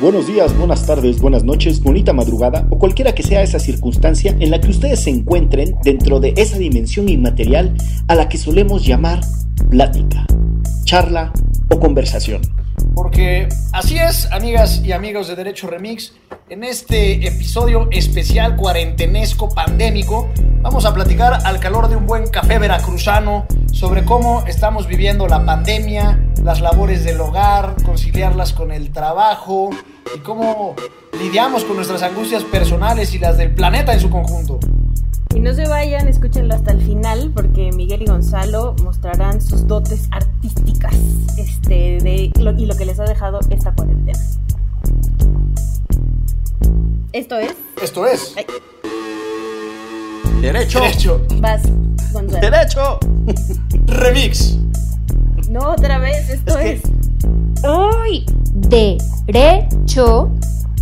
Buenos días, buenas tardes, buenas noches, bonita madrugada o cualquiera que sea esa circunstancia en la que ustedes se encuentren dentro de esa dimensión inmaterial a la que solemos llamar plática, charla o conversación. Porque así es, amigas y amigos de Derecho Remix, en este episodio especial cuarentenesco pandémico, vamos a platicar al calor de un buen café veracruzano sobre cómo estamos viviendo la pandemia, las labores del hogar, conciliarlas con el trabajo y cómo lidiamos con nuestras angustias personales y las del planeta en su conjunto. Y no se vayan, escúchenlo hasta el final porque Miguel y Gonzalo mostrarán sus dotes artísticas este, de, lo, y lo que les ha dejado esta cuarentena. Esto es. Esto es. Ay. Derecho. Derecho. Vas, Gonzalo. Derecho. Remix. No, otra vez, esto Es es. que- Hoy, Derecho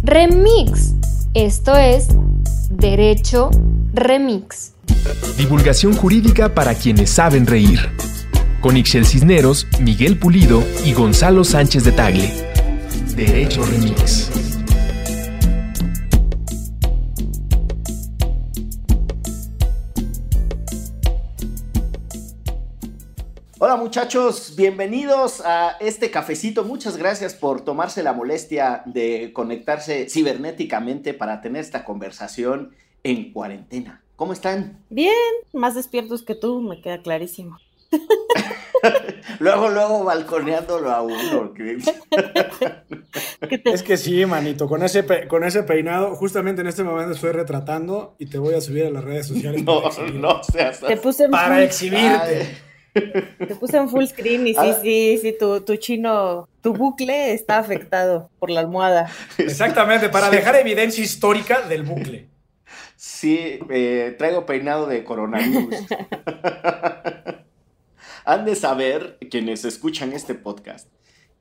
Remix. Esto es Derecho Remix. Divulgación jurídica para quienes saben reír. Con Ixel Cisneros, Miguel Pulido y Gonzalo Sánchez de Tagle. Derecho Remix. Hola muchachos, bienvenidos a este cafecito. Muchas gracias por tomarse la molestia de conectarse cibernéticamente para tener esta conversación en cuarentena. ¿Cómo están? Bien, más despiertos que tú, me queda clarísimo. Luego, luego balconeándolo a uno. que- ¿Qué te- Es que sí, manito, con ese, pe- con ese peinado, justamente en este momento estoy retratando y te voy a subir a las redes sociales No, no seas te puse en para full, exhibirte. Ay, te puse en full screen y sí, Ah. sí, sí, tu, tu chino, tu bucle está afectado por la almohada. Exactamente, para dejar evidencia histórica del bucle. Sí, eh, traigo peinado de coronavirus. Han de saber, quienes escuchan este podcast,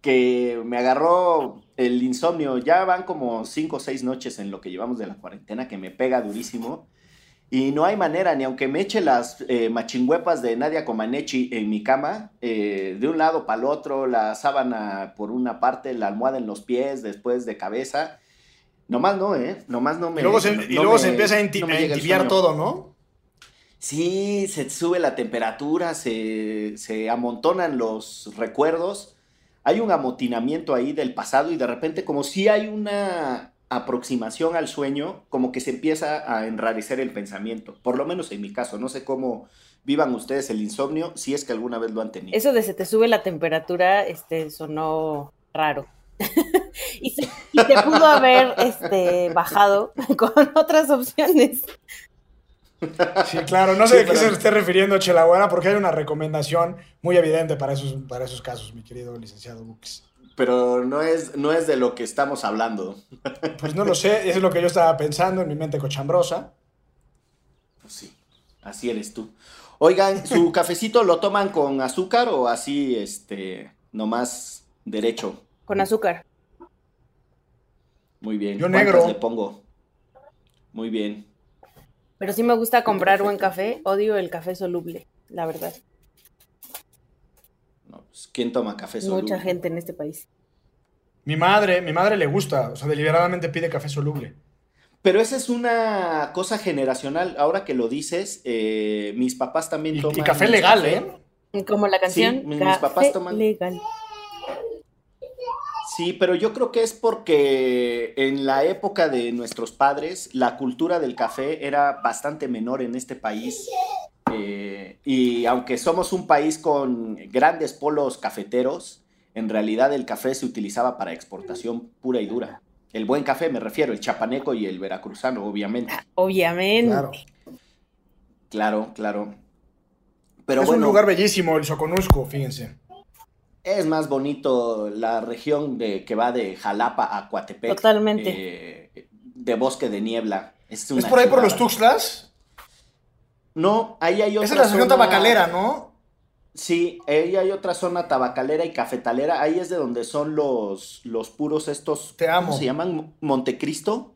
que me agarró el insomnio. Ya van como cinco o seis noches en lo que llevamos de la cuarentena, que me pega durísimo. Y no hay manera, ni aunque me eche las eh, machingüepas de Nadia Comaneci en mi cama, eh, de un lado para el otro, la sábana por una parte, la almohada en los pies, después de cabeza. Nomás no, ¿eh? Nomás no me. Y luego se, no y luego me- se empieza a, enti- no a entibiar todo, ¿no? Sí, se sube la temperatura, se, se amontonan los recuerdos. Hay un amotinamiento ahí del pasado y de repente como si hay una aproximación al sueño, como que se empieza a enrarecer el pensamiento. Por lo menos en mi caso, no sé cómo vivan ustedes el insomnio, si es que alguna vez lo han tenido. Eso de se te sube la temperatura, este, sonó raro. y, se, y te pudo haber este, bajado con otras opciones. Sí, claro, no sé Sí, de qué pero- se esté refiriendo Chelaguana, porque hay una recomendación muy evidente para esos, para esos casos, mi querido licenciado Bux. Pero no es, no es de lo que estamos hablando. Pues no lo sé, eso es lo que yo estaba pensando en mi mente cochambrosa. Pues sí, así eres tú. Oigan, ¿su cafecito lo toman con azúcar o así, este, nomás derecho? Con azúcar. Muy bien. Yo ¿Cuántas negro. le pongo? Muy bien. Pero sí me gusta comprar buen café. Odio el café soluble, la verdad. No, pues, ¿Quién toma café soluble? Mucha gente en este país. Mi madre, mi madre le gusta, o sea, deliberadamente pide café soluble. Pero esa es una cosa generacional. Ahora que lo dices, eh, mis papás también Y, toman. y café legal, café. ¿eh? Como la canción mis Café papás toman- legal. Sí, pero yo creo que es porque en la época de nuestros padres la cultura del café era bastante menor en este país. Eh, y aunque somos un país con grandes polos cafeteros, en realidad el café se utilizaba para exportación pura y dura. El buen café me refiero, el chapaneco y el veracruzano, obviamente. Obviamente. Claro. Claro, claro. Pero es bueno, un lugar bellísimo, el Soconusco, fíjense. Es más bonito la región de, que va de Jalapa a Coatepec. Totalmente. eh, de bosque de niebla. Es, una ¿Es por ahí por los. Tuxtlas? No, ahí hay otra Esa es la región zona- tabacalera, ¿no? Sí, ahí hay otra zona tabacalera y cafetalera. Ahí es de donde son los, los puros estos. Te amo. ¿Cómo se llaman? Montecristo.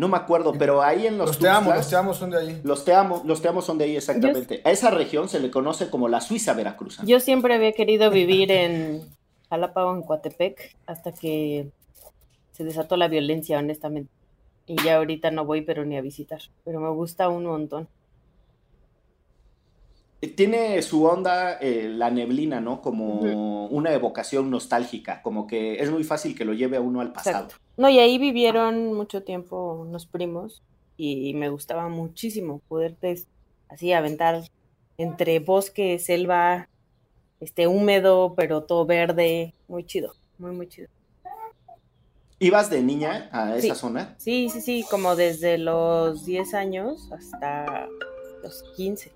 No me acuerdo, pero ahí en los. Los, te amo, los te amo son de ahí. Los te amo, los te amo son de ahí exactamente. A esa región se le conoce como la Suiza veracruzana. Yo siempre había querido vivir en, Jalapa o en Coatepec hasta que se desató la violencia, honestamente. Y ya ahorita no voy, pero ni a visitar. Pero me gusta un montón. Tiene su onda eh, la neblina, ¿no? Como una evocación nostálgica, como que es muy fácil que lo lleve a uno al pasado. Exacto. No, y ahí vivieron mucho tiempo unos primos y me gustaba muchísimo poderte así aventar entre bosque, selva, este húmedo, pero todo verde, muy chido, muy muy chido. ¿Ibas de niña a esa Sí. zona? Sí, sí, sí, como desde los 10 años hasta los 15.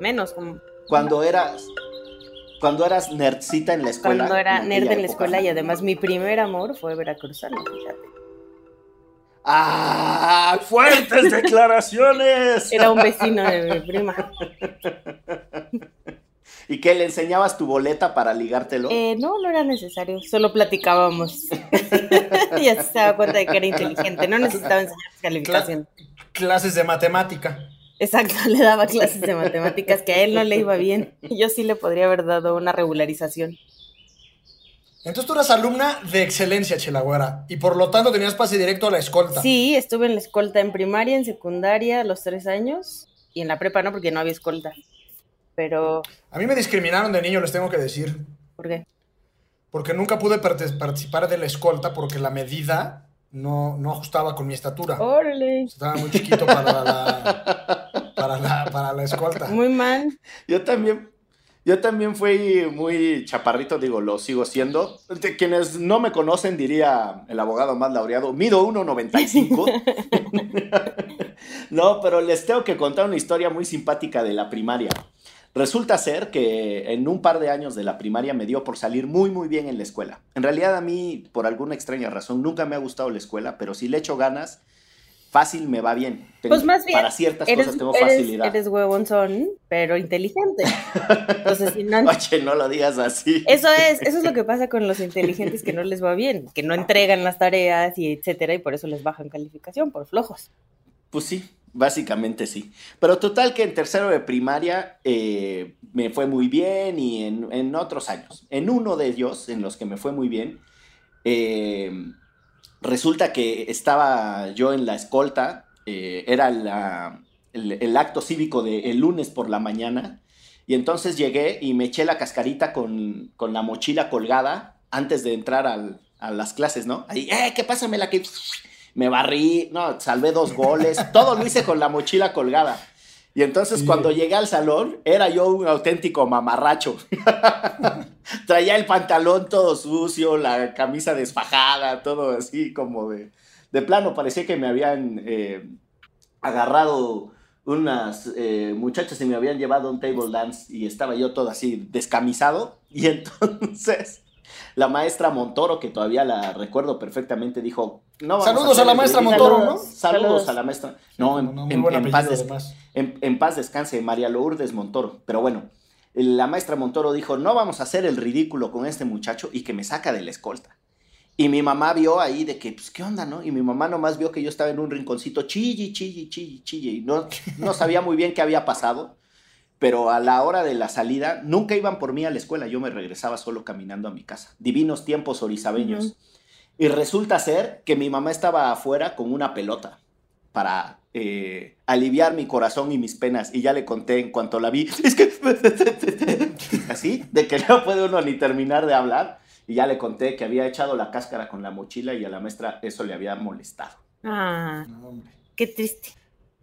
Menos, como Cuando eras cuando eras nerdcita en la escuela. cuando era en nerd en la época. escuela y además mi primer amor fue veracruzano, fíjate. ¡Ah! ¡Fuertes declaraciones! Era un vecino de mi prima. ¿Y qué le enseñabas tu boleta para ligártelo? Eh, no, no era necesario, solo platicábamos. y así se daba cuenta de que era inteligente, no necesitaba enseñar calificación. Clases de matemática. Exacto, le daba clases de matemáticas que a él no le iba bien. Yo sí le podría haber dado una regularización. Entonces tú eras alumna de excelencia, Chelagüera, y por lo tanto tenías pase directo a la escolta. Sí, estuve en la escolta en primaria, en secundaria, a los tres años, y en la prepa no, porque no había escolta. Pero, A mí me discriminaron de niño, les tengo que decir, ¿por qué? porque nunca pude participar de la escolta porque la medida no, no ajustaba con mi estatura. Órale, Estaba muy chiquito para la, para la, para la escolta. muy mal. Yo también, yo también fui muy chaparrito, digo, lo sigo siendo. De quienes no me conocen, diría el abogado más laureado, mido 1,95. no, pero les tengo que contar una historia muy simpática de la primaria. Resulta ser que en un par de años de la primaria me dio por salir muy muy bien en la escuela. En realidad a mí, por alguna extraña razón, nunca me ha gustado la escuela, pero si le echo ganas, fácil me va bien. Tengo- Pues más bien, para ciertas Eres, cosas tengo eres, facilidad. eres huevonzón, pero inteligente. Entonces, si no, Oye, no lo digas así. Eso es, eso es lo que pasa con los inteligentes que no les va bien, que no entregan las tareas y etcétera, y por eso les bajan calificación, por flojos. Pues sí, básicamente sí. Pero total que en tercero de primaria eh, me fue muy bien y en, otros años. En uno de ellos, en los que me fue muy bien, eh, resulta que estaba yo en la escolta, eh, era el, acto cívico del lunes por la mañana, y entonces llegué y me eché la cascarita con, con la mochila colgada antes de entrar al- a las clases, ¿no? Ahí, ¡eh, qué pásame la que... Me barrí, no, salvé dos goles, todo lo hice con la mochila colgada. Y entonces Sí. cuando llegué al salón, era yo un auténtico mamarracho. Traía el pantalón todo sucio, la camisa desfajada, todo así como de, de plano. Parecía que me habían eh, agarrado unas eh, muchachas y me habían llevado a un table dance y estaba yo todo así descamisado. Y entonces la maestra Montoro, que todavía la recuerdo perfectamente, dijo... No Saludos hacer a la maestra ridículo". Montoro, ¿no? Saludos, Saludos. a la maestra. No, en, No, en- en paz des- en, en paz descanse, María Lourdes Montoro. Pero bueno, la maestra Montoro dijo, no vamos a hacer el ridículo con este muchacho y que me saca de la escolta. Y mi mamá vio ahí de que, pues, ¿qué onda, no? Y mi mamá nomás vio que yo estaba en un rinconcito, chille, chille, chille, chille. Y no, no sabía muy bien qué había pasado. Pero a la hora de la salida, nunca iban por mí a la escuela. Yo me regresaba solo caminando a mi casa. Divinos tiempos orizabeños. Ujú. Y resulta ser que mi mamá estaba afuera con una pelota para eh, aliviar mi corazón y mis penas. Y ya le conté en cuanto la vi. Es que. Así, de que no puede uno ni terminar de hablar. Y ya le conté que había echado la cáscara con la mochila y a la maestra eso le había molestado. Ah, No, hombre. qué triste.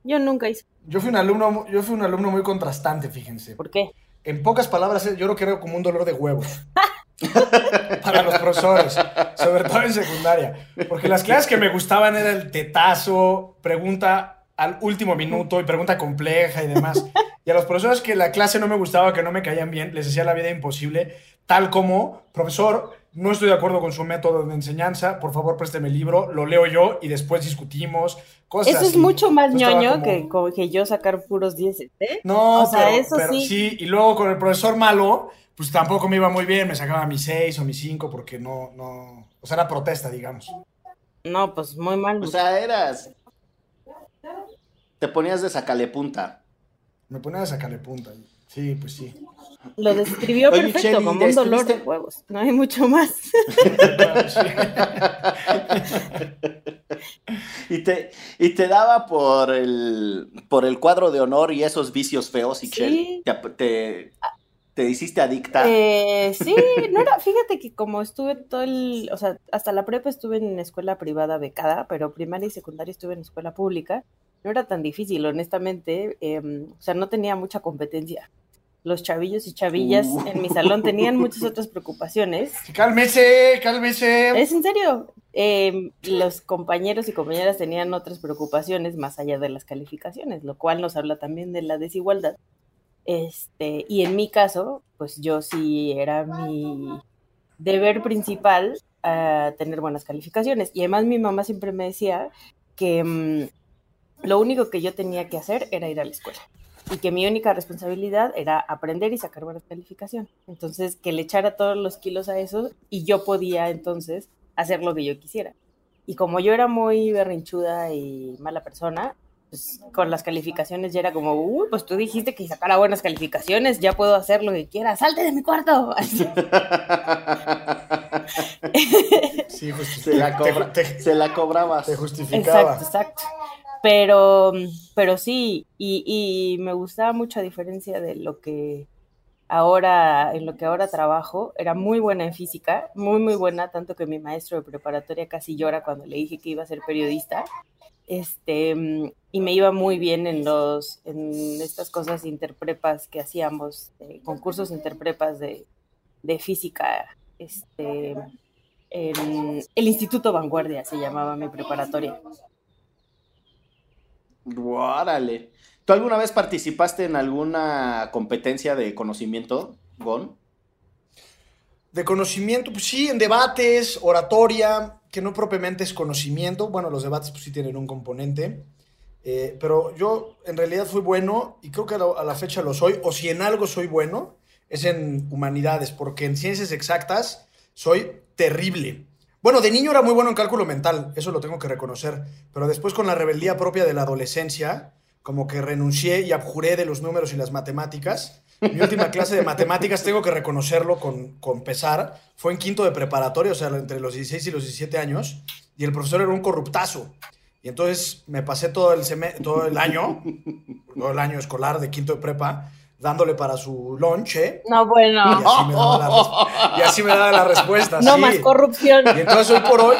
Yo nunca hice. Yo fui un alumno, yo fui un alumno muy contrastante, fíjense. ¿Por qué? En pocas palabras, yo lo creo como un dolor de huevos. Para los profesores, sobre todo en secundaria. Porque las clases que me gustaban era el tetazo, pregunta al último minuto y pregunta compleja y demás. Y a los profesores que la clase no me gustaba, que no me caían bien, les hacía la vida imposible, tal como, profesor, no estoy de acuerdo con su método de enseñanza, por favor présteme el libro, lo leo yo y después discutimos. Cosas Eso es así. mucho más ñoño como- que, que yo sacar puros 10, ¿eh? no, O sea, pero, eso pero sí. Y luego con el profesor malo, pues tampoco me iba muy bien. Me sacaba mis seis o mis cinco porque no, no. O sea, era protesta, digamos. No, pues muy mal. O sea, eras. Te ponías de sacale punta. Me ponía a sacarle punta. ahí. Sí, pues sí. Lo describió Oye, perfecto, Cheli, como un dolor de ¿estuviste- huevos. No hay mucho más. Y te, y te daba por el, por el cuadro de honor y esos vicios feos, y Sí. te, te, te hiciste adicta. Eh, sí, no era, fíjate que como estuve todo el, o sea, hasta la prepa estuve en escuela privada becada, pero primaria y secundaria estuve en escuela pública, no era tan difícil, honestamente, em, o sea, no tenía mucha competencia. Los chavillos y chavillas Uh. en mi salón tenían muchas otras preocupaciones. Cálmese, cálmese. Es en serio. Em, los compañeros y compañeras tenían otras preocupaciones más allá de las calificaciones, lo cual nos habla también de la desigualdad. Este, y en mi caso, pues yo sí era mi deber principal ah, tener buenas calificaciones. Y además mi mamá siempre me decía que mm, lo único que yo tenía que hacer era ir a la escuela. Y que mi única responsabilidad era aprender y sacar buenas calificaciones. Entonces, que le echara todos los kilos a eso y yo podía entonces hacer lo que yo quisiera. Y como yo era muy berrinchuda y mala persona, pues con las calificaciones ya era como, uy, pues tú dijiste que sacara buenas calificaciones, ya puedo hacer lo que quiera, salte de mi cuarto. Así. Sí, pues se, la te, cobra- te- se la cobrabas. te justificaba. Exacto, exacto. Pero, pero sí, y, y me gustaba mucho a diferencia de lo que ahora, en lo que ahora trabajo, era muy buena en física, muy, muy buena, tanto que mi maestro de preparatoria casi llora cuando le dije que iba a ser periodista. Este, mm, y me iba muy bien en los, en estas cosas interprepas que hacíamos, eh, concursos interprepas de, de física, este, el Instituto Vanguardia se llamaba mi preparatoria. Órale. ¿Tú alguna vez participaste en alguna competencia de conocimiento, Gon? De conocimiento, pues sí, en debates, oratoria, que no propiamente es conocimiento. Bueno, los debates pues sí tienen un componente. Eh, pero yo en realidad fui bueno y creo que a la, a la fecha lo soy. O si en algo soy bueno, es en humanidades, porque en ciencias exactas soy terrible. Bueno, de niño era muy bueno en cálculo mental, eso lo tengo que reconocer. Pero después con la rebeldía propia de la adolescencia, como que renuncié y abjuré de los números y las matemáticas. Mi última clase de matemáticas, tengo que reconocerlo con, con pesar, fue en quinto de preparatoria, o sea, entre los 16 y los 17 años, y el profesor era un corruptazo. Y entonces me pasé todo el, todo el año, todo el año escolar de quinto de prepa, dándole para su lonche, No, y bueno, así me daba la, y así me daba la respuesta. no sí. más corrupción. Y entonces hoy por hoy,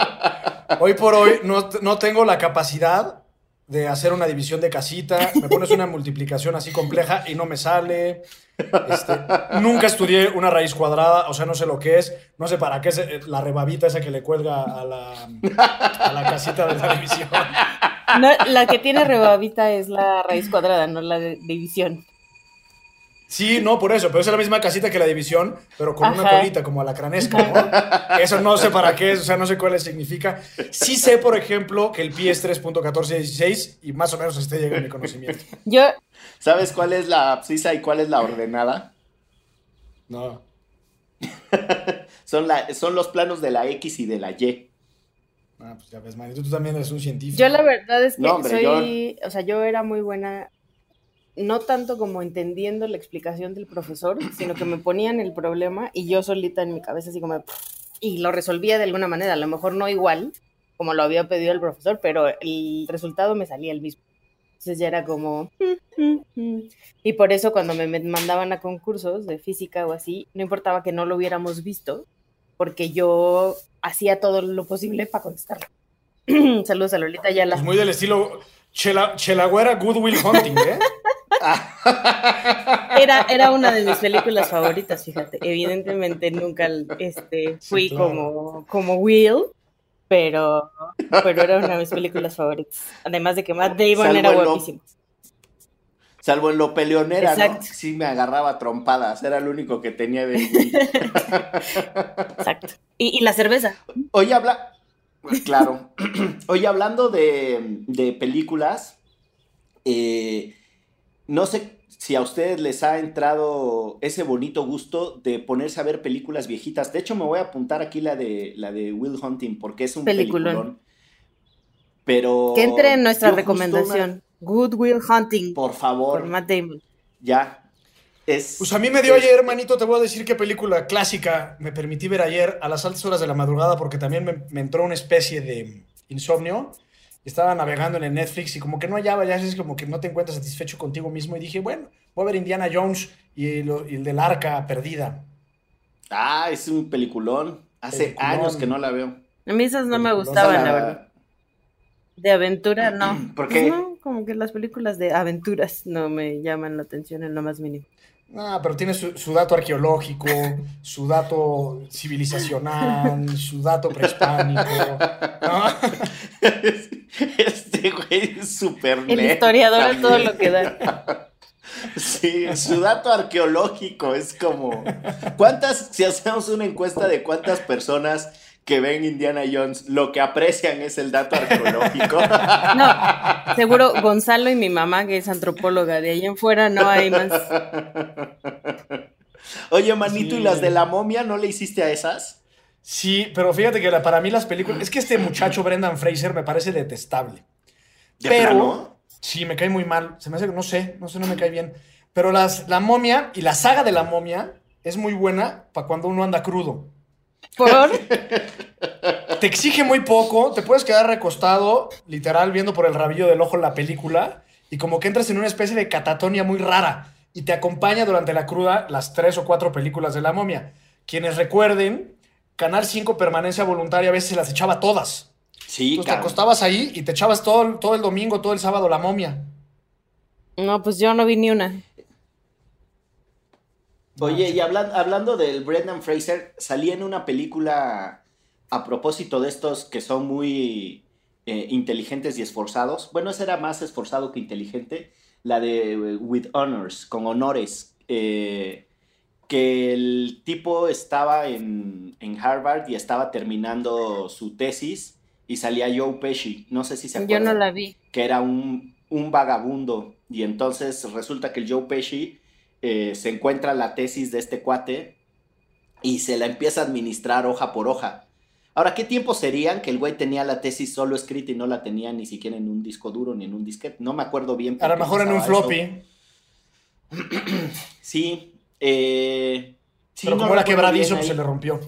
hoy por hoy no, no tengo la capacidad de hacer una división de casita. Me pones una multiplicación así compleja y no me sale. Este, nunca estudié una raíz cuadrada, o sea, no sé lo que es. No sé para qué es eh, la rebabita esa que le cuelga a la, a la casita de la división. No, la que tiene rebabita es la raíz cuadrada, no la de división. Sí, no, por eso, pero es la misma casita que la división, pero con una colita como a la cranesca, ¿no? Eso no sé para qué es, o sea, no sé cuál significa. Sí sé, por ejemplo, que el pi es 3.1416 y más o menos hasta llega mi conocimiento. Yo, ¿Sabes cuál es la abscisa y cuál es la ordenada? No. Son, la, son los planos de la X y de la Y. Ah, pues ya ves, manito, tú también eres un científico. yo la verdad es que No, hombre, soy, o sea, yo era muy buena, no tanto como entendiendo la explicación del profesor, sino que me ponían el problema y yo solita en mi cabeza así como, y lo resolvía de alguna manera, a lo mejor no igual como lo había pedido el profesor, pero el resultado me salía el mismo. Entonces ya era como... Y por eso cuando me mandaban a concursos de física o así, no importaba que no lo hubiéramos visto, porque yo hacía todo lo posible para contestarlo. Saludos a Lolita Es Yala. muy del estilo Chela, Chelagüera Goodwill Hunting, ¿eh? Era, era una de mis películas favoritas, fíjate. Evidentemente nunca este, Sí, fui claro. como, como Will, pero, pero era una de mis películas favoritas. Además de que Matt Damon Salvo era en lo- guapísimo. Salvo en lo peleonera, ¿no? Exacto. Sí me agarraba trompadas, era lo único que tenía de... Exacto. Y, y la cerveza. Oye, habla... Claro. Oye, hablando de, de películas, eh, no sé si a ustedes les ha entrado ese bonito gusto de ponerse a ver películas viejitas. De hecho, me voy a apuntar aquí la de, la de Will Hunting porque es un Peliculón. peliculón. Pero... Que entre en nuestra recomendación. una- Good Will Hunting. Por Por favor, Matt Damon. ya. Es, Pues a mí me dio es- ayer, manito, te voy a decir qué película clásica me permití ver ayer a las altas horas de la madrugada porque también me, me entró una especie de insomnio. Estaba navegando en el Netflix y como que no hallaba, ya es como que no te encuentras satisfecho contigo mismo y dije, bueno, voy a ver Indiana Jones y, lo- y el del arca perdida. Ah, es un peliculón. Hace Peliculón. años que no la veo. A mí esas no me gustaban, la verdad. De aventura, no. ¿Por Pues qué? no, como que las películas de aventuras no me llaman la atención en lo más mínimo. Ah, pero tiene su, su dato arqueológico, su dato civilizacional, su dato prehispánico. ¿no? Este güey es súper El nerd historiador a todo lo que da. Sí, su dato arqueológico es como. ¿Cuántas, si hacemos una encuesta de cuántas personas que ven Indiana Jones lo que aprecian es el dato arqueológico? No, seguro Gonzalo y mi mamá, que es antropóloga, de ahí en fuera no hay más. Oye, manito, Sí. ¿y las de la momia no le hiciste a esas? Sí, pero fíjate que la- para mí las películas. Es que este muchacho Brendan Fraser me parece detestable. ¿De Pero- plano? Sí, me cae muy mal. Se me hace que no sé, no sé, no me cae bien. Pero las, la momia y la saga de la momia es muy buena para cuando uno anda crudo. Por Te exige muy poco, te puedes quedar recostado, literal, viendo por el rabillo del ojo la película, y como que entras en una especie de catatonia muy rara, y te acompaña durante la cruda las tres o cuatro películas de la momia. Quienes recuerden, Canal 5 Permanencia Voluntaria a veces se las echaba todas. Sí, Entonces te acostabas ahí y te echabas todo, el- todo el domingo, todo el sábado la momia. No, pues yo no vi ni una. Oye, y hablan- hablando del Brendan Fraser, salía en una película a propósito de estos que son muy eh, inteligentes y esforzados. Bueno, ese era más esforzado que inteligente. La de eh, With Honors, con honores. eh, que el tipo estaba en, en Harvard y estaba terminando su tesis y salía Joe Pesci. No sé si se Yo acuerdan no la vi. que era un, un vagabundo. Y entonces resulta que el Joe Pesci eh, se encuentra la tesis de este cuate y se la empieza a administrar hoja por hoja. Ahora, ¿qué tiempo serían que el güey tenía la tesis solo escrita y no la tenía ni siquiera en un disco duro ni en un disquete? No me acuerdo bien. A lo mejor en un floppy, eso. Sí. Eh, sí, pero no como era quebradizo, pues se le rompió.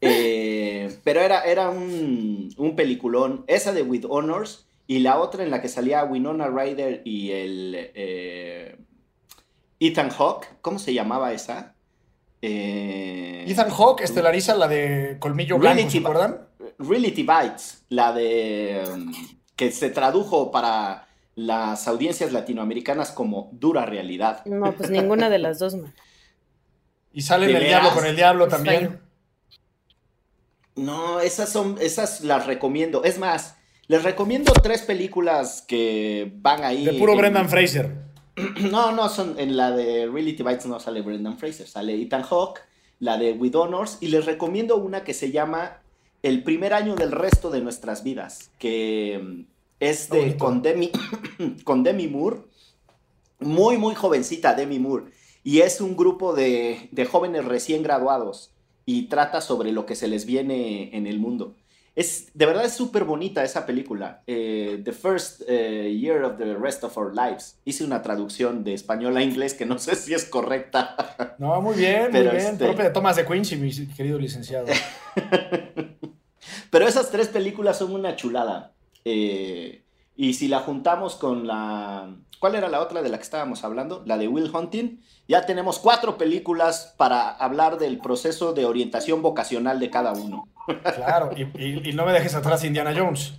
Eh, pero era, era un, un peliculón. Esa de With Honors y la otra en la que salía Winona Ryder y el eh, Ethan Hawke. ¿Cómo se llamaba esa? Eh, Ethan Hawke estelariza la de Colmillo Blanco, Reality ¿se acuerdan? Reality Bites, la de um, que se tradujo para las audiencias latinoamericanas como dura realidad. No, pues ninguna de las dos, man. Y sale en ¿De el diablo con el diablo Pues también. fallo. No, esas son, esas las recomiendo. Es más, les recomiendo tres películas que van ahí. De puro en- Brendan Fraser. No, no, son en la de Reality Bites no sale Brendan Fraser, sale Ethan Hawke, la de With Honors, y les recomiendo una que se llama El primer año del resto de nuestras vidas, que es Está de bonito. con Demi, con Demi Moore, muy, muy jovencita Demi Moore, y es un grupo de, de jóvenes recién graduados y trata sobre lo que se les viene en el mundo. Es, de verdad es súper bonita esa película. eh, the First eh, Year of the Rest of Our Lives. Hice una traducción de español a inglés que no sé si es correcta. No, muy bien, muy Pero bien. este- Propia de Thomas de Quincy, mi querido licenciado. Pero esas tres películas son una chulada. Eh, y si la juntamos con la... ¿Cuál era la otra de la que estábamos hablando? La de Will Hunting. Ya tenemos cuatro películas para hablar del proceso de orientación vocacional de cada uno. Claro, y, y- y no me dejes atrás Indiana Jones.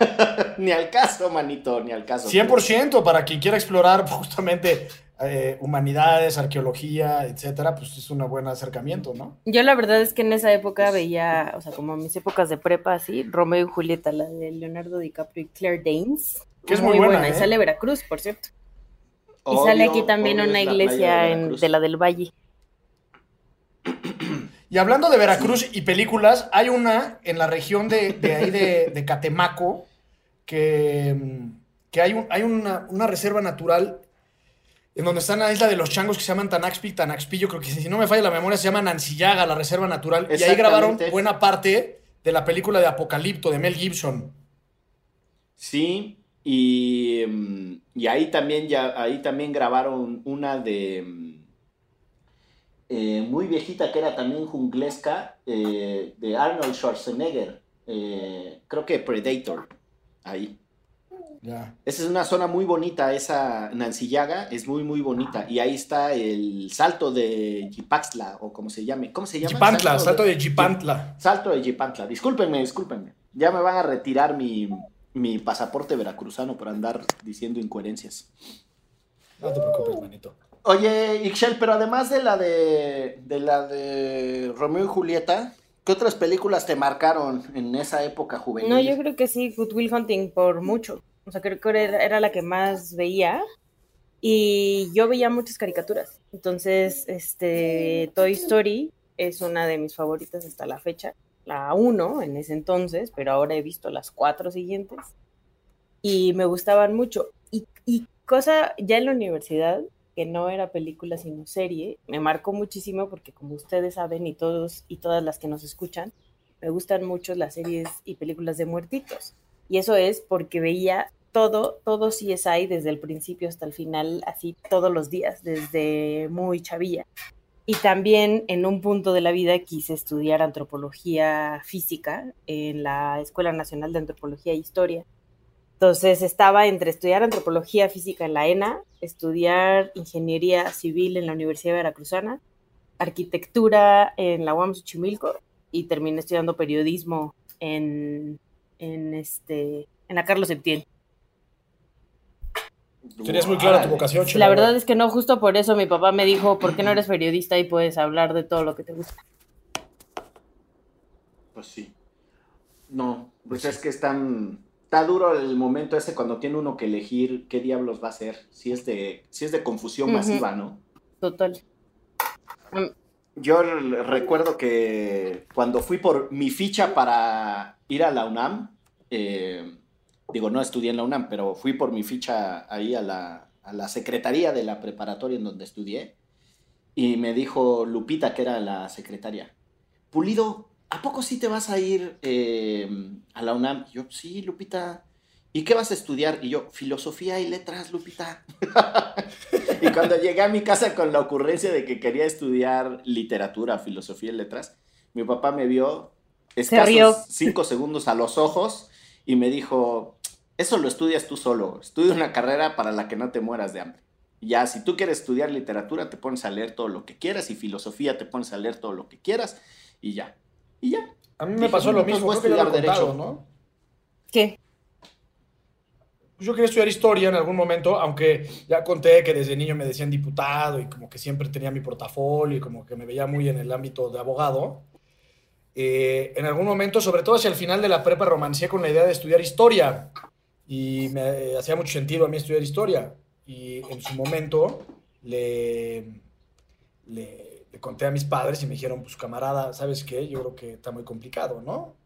ni al caso, manito, ni al caso. 100% para quien quiera explorar justamente eh, humanidades, arqueología, etcétera, pues es un buen acercamiento, ¿no? Yo la verdad es que en esa época veía, o sea, como mis épocas de prepa, así, Romeo y Julieta, la de Leonardo DiCaprio y Claire Danes. Que es muy buena, Y ¿eh? sale Veracruz, por cierto. Y sale aquí también una iglesia de en- Veracruz. de la del Valle. Y hablando de Veracruz y películas, hay una en la región de, de ahí de, de Catemaco que, mm, que hay, un- hay una, una reserva natural en donde está la isla de los changos que se llaman Tanaxpi, Tanaxpi, yo creo que si no me falla la memoria se llama Nancillaga, la reserva natural, y ahí grabaron buena parte de la película de Apocalipto de Mel Gibson. Sí, Y, mm, y ahí también ya, ahí también grabaron una de mm, eh, muy viejita que era también junglesca eh, de Arnold Schwarzenegger. Eh, creo que Predator. Ahí. Ya. Esa es una zona muy bonita, esa Nancillaga es muy, muy bonita. Y ahí está el salto de Jipaxtla, o como se llame. ¿Cómo se llama? Jipantla, salto de Jipantla. Salto de Jipantla. Discúlpenme, discúlpenme. Ya me van a retirar mi, mi pasaporte veracruzano por andar diciendo incoherencias. No te preocupes, manito. Oye, Ixchel, pero además de la de, de la de Romeo y Julieta, ¿qué otras películas te marcaron en esa época juvenil? No, yo creo que sí, Good Will Hunting por mucho. O sea, creo que era, la que más veía. Y yo veía muchas caricaturas. Entonces, este, Toy Story es una de mis favoritas hasta la fecha. La uno en ese entonces, pero ahora he visto las cuatro siguientes. Y me gustaban mucho. Y, y cosa, ya en la universidad, que no era película sino serie, me marcó muchísimo porque como ustedes saben y todos y todas las que nos escuchan, me gustan mucho las series y películas de muertitos. Y eso es porque veía todo, todo CSI desde el principio hasta el final, así todos los días, desde muy chavilla. Y también en un punto de la vida quise estudiar antropología física en la Escuela Nacional de Antropología e Historia. Entonces estaba entre estudiar antropología física en la ENA, estudiar ingeniería civil en la Universidad Veracruzana, arquitectura en la UAM Xochimilco y terminé estudiando periodismo en, en, este, en la Carlos Septién. Tenías muy clara tu vocación, La Chela. verdad es que no, justo por eso mi papá me dijo, ¿por qué no eres periodista y puedes hablar de todo lo que te gusta? Pues sí. No, pues es que es tan... Está duro el momento ese cuando tiene uno que elegir qué diablos va a hacer. Si es de, si es de confusión masiva, ¿no? Total. Mm, Yo recuerdo que cuando fui por mi ficha para ir a la UNAM, eh, digo, no estudié en la UNAM, pero fui por mi ficha ahí a la, a la secretaría de la preparatoria en donde estudié, y me dijo Lupita, que era la secretaria, Pulido, ¿a poco sí te vas a ir eh, a la UNAM? Y yo, sí, Lupita. ¿Y qué vas a estudiar? Y yo, filosofía y letras, Lupita. y cuando llegué a mi casa con la ocurrencia de que quería estudiar literatura, filosofía y letras, mi papá me vio escasos cinco segundos a los ojos y me dijo, eso lo estudias tú solo, estudia una carrera para la que no te mueras de hambre. Ya, si tú quieres estudiar literatura, te pones a leer todo lo que quieras y filosofía, te pones a leer todo lo que quieras y ya. Y ya. A mí me Dije, pasó lo mismo, voy a lo estudiar contado, Derecho. ¿no? ¿Qué? Yo quería estudiar historia en algún momento, aunque ya conté que desde niño me decían diputado y como que siempre tenía mi portafolio y como que me veía muy en el ámbito de abogado. Eh, en algún momento, sobre todo hacia el final de la prepa, romancé con la idea de estudiar historia y me eh, hacía mucho sentido a mí estudiar historia. Y en su momento le, le, conté a mis padres y me dijeron, pues camarada, ¿sabes qué? Yo creo que está muy complicado, ¿no?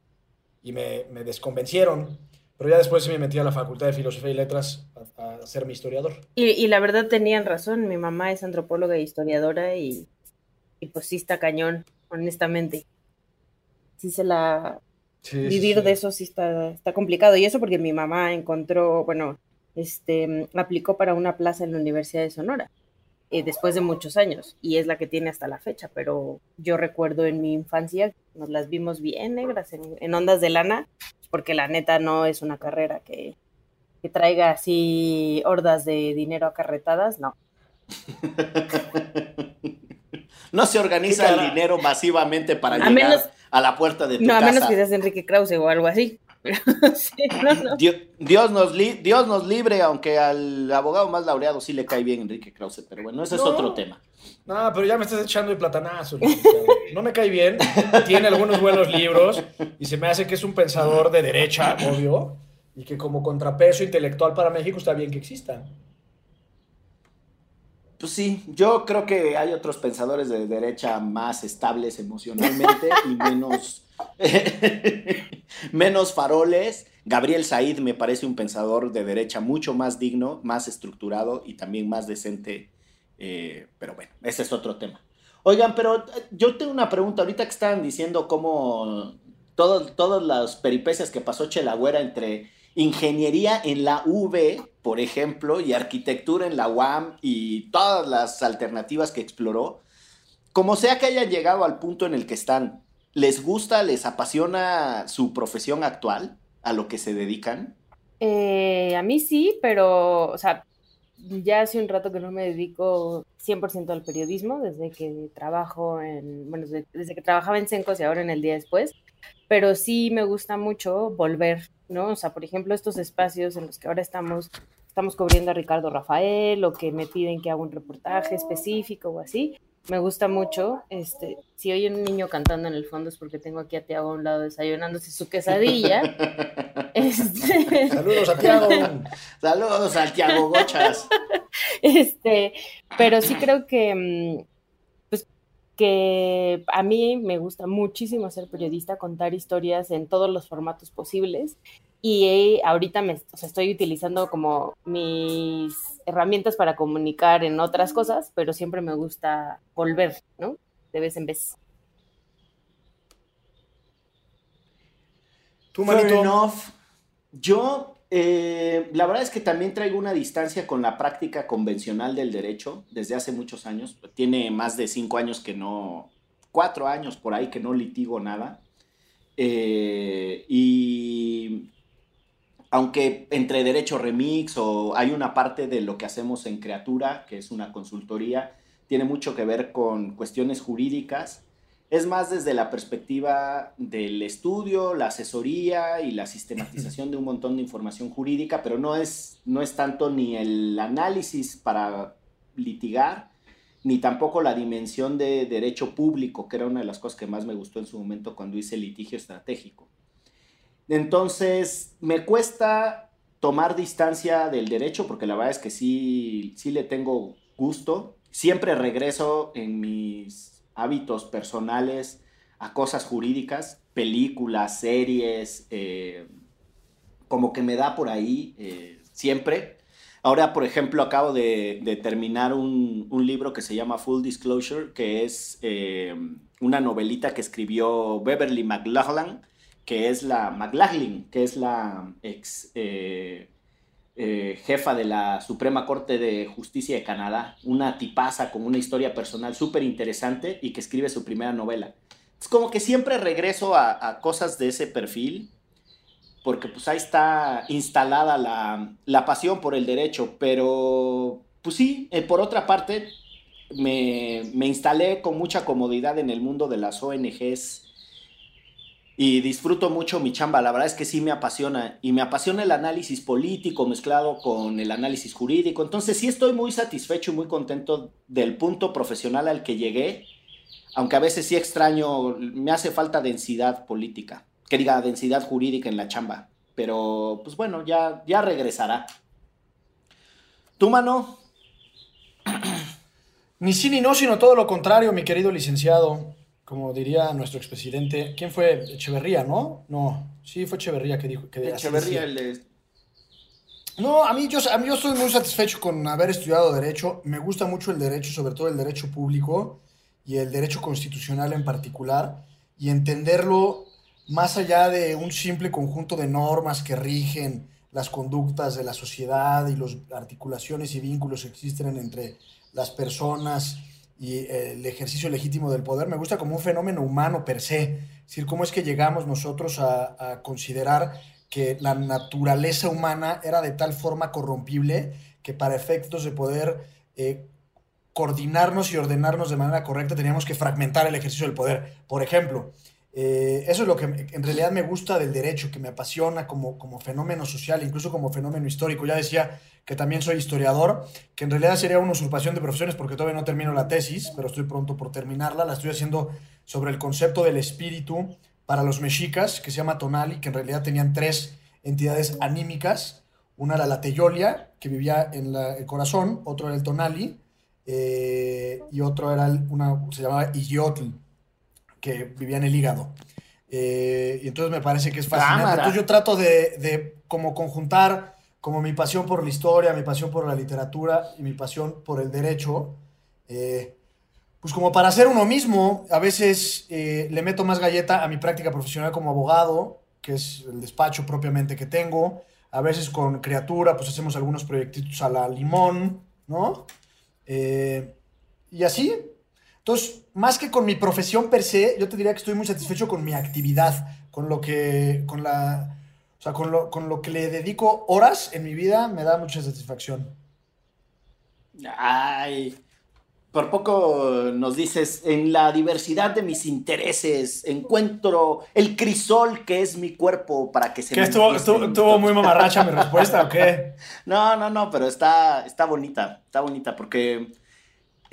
Y me, me desconvencieron. Pero ya después sí me metí a la Facultad de Filosofía y Letras a, ser mi historiador. Y, y la verdad tenían razón, mi mamá es antropóloga e historiadora y, y pues sí está cañón, honestamente. Sí se la... Vivir de eso sí está, está complicado. Y eso porque mi mamá encontró, bueno, este, aplicó para una plaza en la Universidad de Sonora eh, después de muchos años y es la que tiene hasta la fecha. Pero yo recuerdo en mi infancia nos las vimos bien negras en, en ondas de lana porque la neta no es una carrera que, que traiga así hordas de dinero acarretadas, no. No se organiza el dinero masivamente para A llegar menos- a la puerta de tu No, a casa. menos que seas Enrique Krause o algo así. Pero, sí, no, no. Dios, Dios nos li- Dios nos libre, aunque al abogado más laureado sí le cae bien Enrique Krause, pero bueno, ese es otro tema. No, pero ya me estás echando el platanazo. ¿no? No me cae bien. Tiene algunos buenos libros y se me hace que es un pensador de derecha, obvio, y que como contrapeso intelectual para México está bien que exista. Pues sí, yo creo que hay otros pensadores de derecha más estables emocionalmente y menos, menos faroles. Gabriel Said me parece un pensador de derecha mucho más digno, más estructurado y también más decente. eh, pero bueno, ese es otro tema. Oigan, pero eh, yo tengo una pregunta. Ahorita que estaban diciendo cómo todas las peripecias que pasó Chelagüera entre ingeniería en la UV, por ejemplo, y arquitectura en la UAM y todas las alternativas que exploró, como sea que hayan llegado al punto en el que están, ¿les gusta, les apasiona su profesión actual, a lo que se dedican? Eh, a mí sí, pero, o sea, ya hace un rato que no me dedico 100% al periodismo, desde que trabajo en, bueno, desde, que trabajaba en Sencos y ahora en el día después, pero sí me gusta mucho volver, ¿no? O sea, por ejemplo, estos espacios en los que ahora estamos, estamos cubriendo a Ricardo Rafael o que me piden que haga un reportaje específico o así, me gusta mucho. Este, si oye un niño cantando en el fondo es porque tengo aquí a Tiago a un lado desayunándose su quesadilla. Este, Saludos a Tiago. Saludos a Tiago Gochas. Este, pero sí creo que, mm, que a mí me gusta muchísimo ser periodista, contar historias en todos los formatos posibles y ahorita me estoy utilizando como mis herramientas para comunicar en otras cosas, pero siempre me gusta volver, ¿no? De vez en vez. ¿Tú, Yo, eh, la verdad es que también traigo una distancia con la práctica convencional del derecho desde hace muchos años. Tiene más de cinco años que no, cuatro años por ahí que no litigo nada. Eh, y aunque entre Derecho Remix o hay una parte de lo que hacemos en Creatura, que es una consultoría, tiene mucho que ver con cuestiones jurídicas. Es más desde la perspectiva del estudio, la asesoría y la sistematización de un montón de información jurídica, pero no es, no es tanto ni el análisis para litigar, ni tampoco la dimensión de derecho público, que era una de las cosas que más me gustó en su momento cuando hice litigio estratégico. Entonces, me cuesta tomar distancia del derecho, porque la verdad es que sí, sí le tengo gusto. Siempre regreso en mis hábitos personales a cosas jurídicas, películas, series, eh, como que me da por ahí eh, siempre. Ahora, por ejemplo, acabo de, terminar un, libro que se llama Full Disclosure, que es eh, una novelita que escribió Beverly McLaughlin que es la McLaughlin, que es la ex eh, jefa de la Suprema Corte de Justicia de Canadá, una tipaza con una historia personal súper interesante y que escribe su primera novela. Es como que siempre regreso a, cosas de ese perfil, porque pues ahí está instalada la, pasión por el derecho, pero pues sí, eh, por otra parte, me, me instalé con mucha comodidad en el mundo de las ONGs y disfruto mucho mi chamba. La verdad es que sí me apasiona y me apasiona el análisis político mezclado con el análisis jurídico. Entonces sí estoy muy satisfecho y muy contento del punto profesional al que llegué, aunque a veces sí extraño, me hace falta densidad política, que diga densidad jurídica en la chamba. Pero pues bueno, ya, ya regresará. ¿Tú, mano? Ni sí ni no, sino todo lo contrario, mi querido licenciado como diría nuestro expresidente, ¿quién fue? Echeverría, ¿no? No, sí fue Echeverría que dijo que Echeverría el No, a mí, yo, a mí yo estoy muy satisfecho con haber estudiado Derecho. Me gusta mucho el Derecho, sobre todo el Derecho Público y el Derecho Constitucional en particular, y entenderlo más allá de un simple conjunto de normas que rigen las conductas de la sociedad y las articulaciones y vínculos que existen entre las personas y el ejercicio legítimo del poder, me gusta como un fenómeno humano per se. Es decir, cómo es que llegamos nosotros a, considerar que la naturaleza humana era de tal forma corrompible que para efectos de poder eh, coordinarnos y ordenarnos de manera correcta teníamos que fragmentar el ejercicio del poder. Por ejemplo, eh, eso es lo que en realidad me gusta del derecho, que me apasiona como, como fenómeno social, incluso como fenómeno histórico. Ya decía que también soy historiador, que en realidad sería una usurpación de profesiones porque todavía no termino la tesis, pero estoy pronto por terminarla. La estoy haciendo sobre el concepto del espíritu para los mexicas, que se llama Tonali, que en realidad tenían tres entidades anímicas. Una era la Teyolia, que vivía en el corazón, otro era el Tonali, eh, y otro era una, se llamaba Igiotl, que vivía en el hígado. Eh, y entonces me parece que es fascinante. Entonces yo trato de, de, como conjuntar como mi pasión por la historia, mi pasión por la literatura y mi pasión por el derecho. Eh, pues como para ser uno mismo, a veces eh, le meto más galleta a mi práctica profesional como abogado, que es el despacho propiamente que tengo. a veces con criatura, pues hacemos algunos proyectitos a la limón, ¿no? Eh, y así. Entonces, más que con mi profesión per se, yo te diría que estoy muy satisfecho con mi actividad, con lo que, con la, o sea, con lo, con lo que le dedico horas en mi vida, me da mucha satisfacción. Ay, por poco nos dices, en la diversidad de mis intereses encuentro el crisol que es mi cuerpo para que se... ¿Qué estuvo, estuvo, estuvo, muy mamarracha mi respuesta o qué? No, no, no, pero está, está bonita, está bonita porque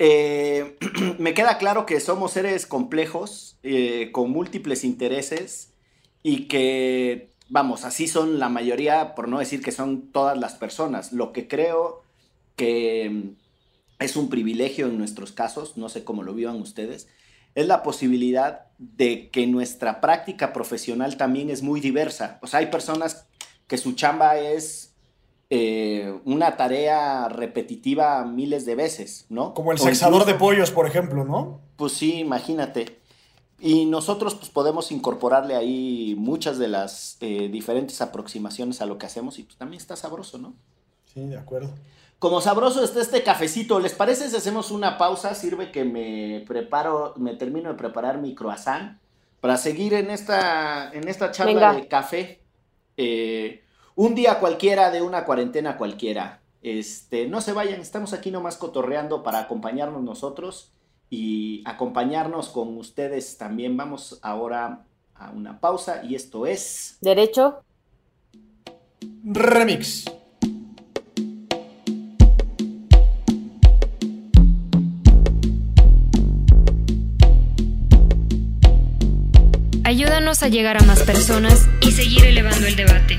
eh, me queda claro que somos seres complejos, eh, con múltiples intereses y que, vamos, así son la mayoría, por no decir que son todas las personas. Lo que creo que es un privilegio en nuestros casos, no sé cómo lo vivan ustedes, es la posibilidad de que nuestra práctica profesional también es muy diversa. O sea, hay personas que su chamba es eh, una tarea repetitiva miles de veces, ¿no? Como el sexador de pollos, por ejemplo, ¿no? Pues sí, imagínate. Y nosotros pues podemos incorporarle ahí muchas de las eh, diferentes aproximaciones a lo que hacemos y pues también está sabroso, ¿no? Sí, de acuerdo. Como sabroso está este cafecito, ¿les parece si hacemos una pausa? Sirve que me preparo, me termino de preparar mi croissant para seguir en esta, en esta charla de café. Eh, un día cualquiera de una cuarentena cualquiera. Este, no se vayan, estamos aquí nomás cotorreando para acompañarnos nosotros y acompañarnos con ustedes también. Vamos ahora a una pausa y esto es... Derecho. Remix. Ayúdanos a llegar a más personas y seguir elevando el debate.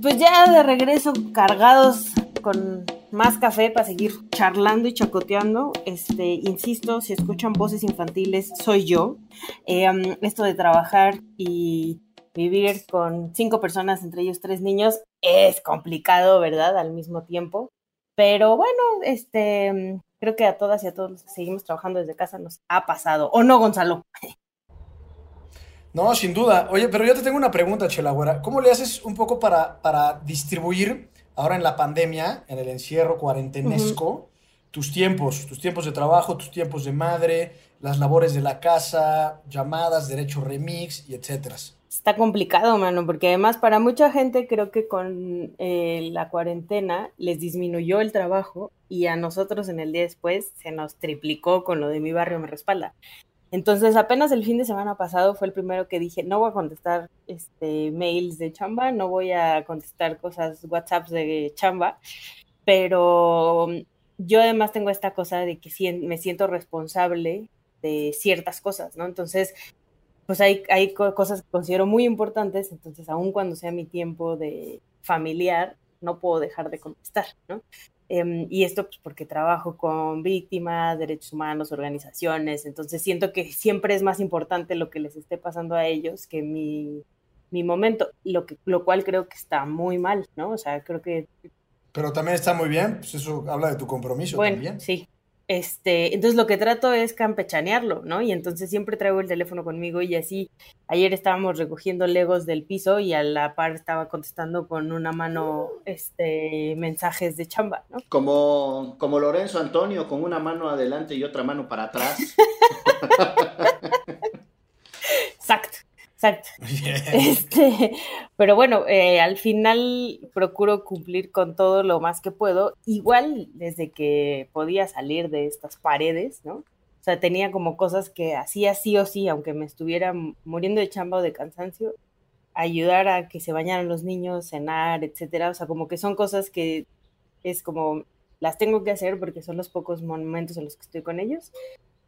Pues ya de regreso cargados con más café para seguir charlando y chacoteando. Este, insisto, si escuchan voces infantiles, soy yo. Eh, esto de trabajar y vivir con cinco personas, entre ellos tres niños, es complicado, ¿verdad? Al mismo tiempo. Pero bueno, este, creo que a todas y a todos los que seguimos trabajando desde casa nos ha pasado. ¿O no, Gonzalo? No, sin duda. Oye, pero yo te tengo una pregunta, Chelagüera. ¿Cómo le haces un poco para, para distribuir ahora en la pandemia, en el encierro cuarentenesco, tus tiempos, tus tiempos de trabajo, tus tiempos de madre, las labores de la casa, llamadas, derecho remix y etcétera? Está complicado, mano, porque además para mucha gente creo que con eh, la cuarentena les disminuyó el trabajo y a nosotros en el día después se nos triplicó con lo de mi barrio me respalda. Entonces, apenas el fin de semana pasado fue el primero que dije, no voy a contestar este, mails de chamba, no voy a contestar cosas, WhatsApps de chamba, pero yo además tengo esta cosa de que me siento responsable de ciertas cosas, ¿no? Entonces, pues hay, hay cosas que considero muy importantes, entonces aun cuando sea mi tiempo de familiar, no puedo dejar de contestar, ¿no? Em, y esto pues porque trabajo con víctimas, derechos humanos, organizaciones, entonces siento que siempre es más importante lo que les esté pasando a ellos que mi, mi momento, lo, que, lo cual creo que está muy mal, ¿no? O sea, creo que... Pero también está muy bien, pues eso habla de tu compromiso bueno, también. Sí, este, entonces lo que trato es campechanearlo, ¿no? Y entonces siempre traigo el teléfono conmigo y así, ayer estábamos recogiendo legos del piso y a la par estaba contestando con una mano, este, mensajes de chamba, ¿no? Como, como Lorenzo Antonio, con una mano adelante y otra mano para atrás. Exacto. Este, pero bueno, eh, al final procuro cumplir con todo lo más que puedo. Igual desde que podía salir de estas paredes, ¿no? O sea, tenía como cosas que hacía sí o sí, aunque me estuviera muriendo de chamba o de cansancio, ayudar a que se bañaran los niños, cenar, etcétera. O sea, como que son cosas que es como las tengo que hacer porque son los pocos momentos en los que estoy con ellos.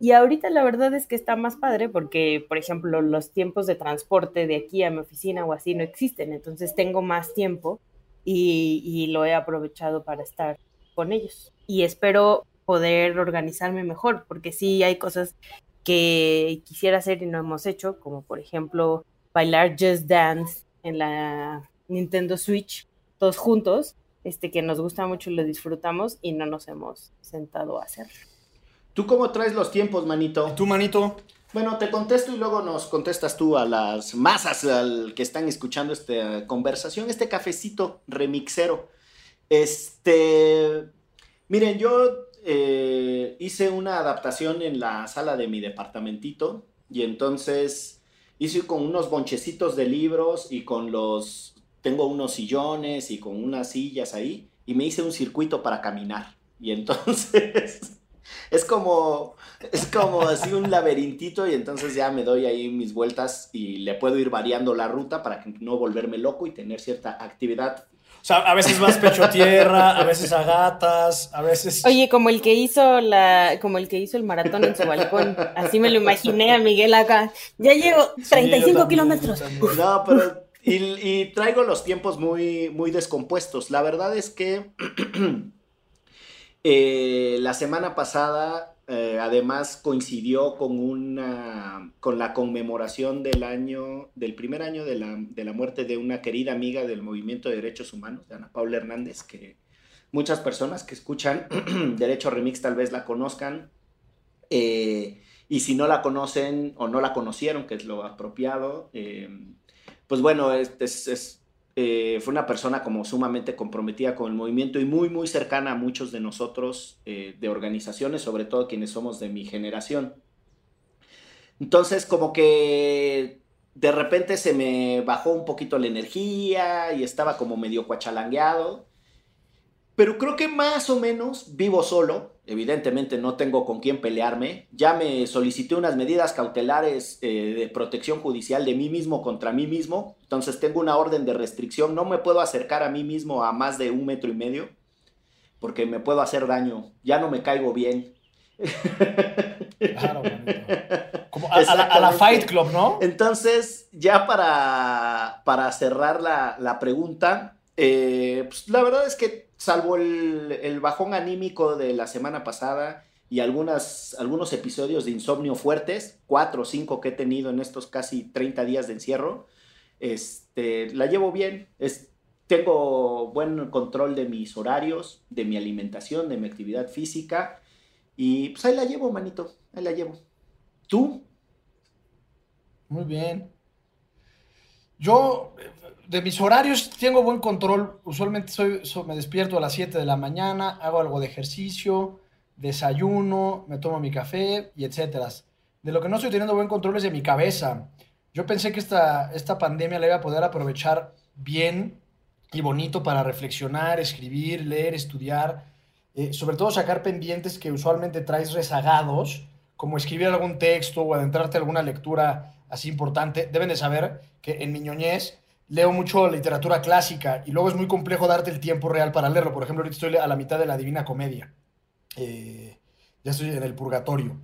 Y ahorita la verdad es que está más padre porque, por ejemplo, los tiempos de transporte de aquí a mi oficina o así no existen, entonces tengo más tiempo y, lo he aprovechado para estar con ellos. Y espero poder organizarme mejor, porque sí hay cosas que quisiera hacer y no hemos hecho, como por ejemplo bailar Just Dance en la Nintendo Switch, todos juntos, este que nos gusta mucho y lo disfrutamos y no nos hemos sentado a hacer. ¿Tú cómo traes los tiempos, manito? ¿Tú, manito? Bueno, te contesto y luego nos contestas tú a las masas al que están escuchando esta conversación, este cafecito remixero. Este, miren, yo eh, hice una adaptación en la sala de mi departamentito y entonces hice con unos bonchecitos de libros y con los, tengo unos sillones y con unas sillas ahí y me hice un circuito para caminar. Y entonces es como, es como así un laberintito y entonces ya me doy ahí mis vueltas y le puedo ir variando la ruta para no volverme loco y tener cierta actividad. O sea, a veces vas pecho a tierra, a veces a gatas, a veces... Oye, como el que hizo la, como el que hizo el maratón en su balcón. Así me lo imaginé a Miguel acá. Ya llevo 35 kilómetros. No, pero... Y, y, traigo los tiempos muy, muy descompuestos. La verdad es que eh, la semana pasada eh, además coincidió con una con la conmemoración del año del primer año de la, de la, muerte de una querida amiga del movimiento de derechos humanos de Ana Paula Hernández que muchas personas que escuchan Derecho Remix tal vez la conozcan eh, y si no la conocen o no la conocieron que es lo apropiado pues bueno es, es eh, fue una persona como sumamente comprometida con el movimiento y muy, muy cercana a muchos de nosotros eh, de organizaciones, sobre todo quienes somos de mi generación. Entonces, como que de repente se me bajó un poquito la energía y estaba como medio cuachalangueado. Pero creo que más o menos vivo solo. Evidentemente no tengo con quién pelearme. Ya me solicité unas medidas cautelares eh, de protección judicial de mí mismo contra mí mismo. Entonces tengo una orden de restricción. No me puedo acercar a mí mismo a más de un metro y medio. Porque me puedo hacer daño. Ya no me caigo bien. Claro, Como a, la, Fight Club, ¿no? Entonces, ya para, para cerrar la, la pregunta, eh, pues la verdad es que salvo el, bajón anímico de la semana pasada y algunas, algunos episodios de insomnio fuertes, cuatro o cinco que he tenido en estos casi 30 días de encierro, este, la llevo bien. Es, tengo buen control de mis horarios, de mi alimentación, de mi actividad física. Y pues ahí la llevo, manito, ahí la llevo. ¿Tú? Muy bien. Yo de mis horarios tengo buen control. Usualmente soy, me despierto a las 7 de la mañana, hago algo de ejercicio, desayuno, me tomo mi café y etcétera. De lo que no estoy teniendo buen control es de mi cabeza. Yo pensé que esta, esta pandemia la iba a poder aprovechar bien y bonito para reflexionar, escribir, leer, estudiar, eh, sobre todo sacar pendientes que usualmente traes rezagados, como escribir algún texto o adentrarte a alguna lectura así importante. Deben de saber que en mi leo mucho literatura clásica y luego es muy complejo darte el tiempo real para leerlo. Por ejemplo, ahorita estoy a la mitad de la Divina Comedia. Eh, ya estoy en el purgatorio.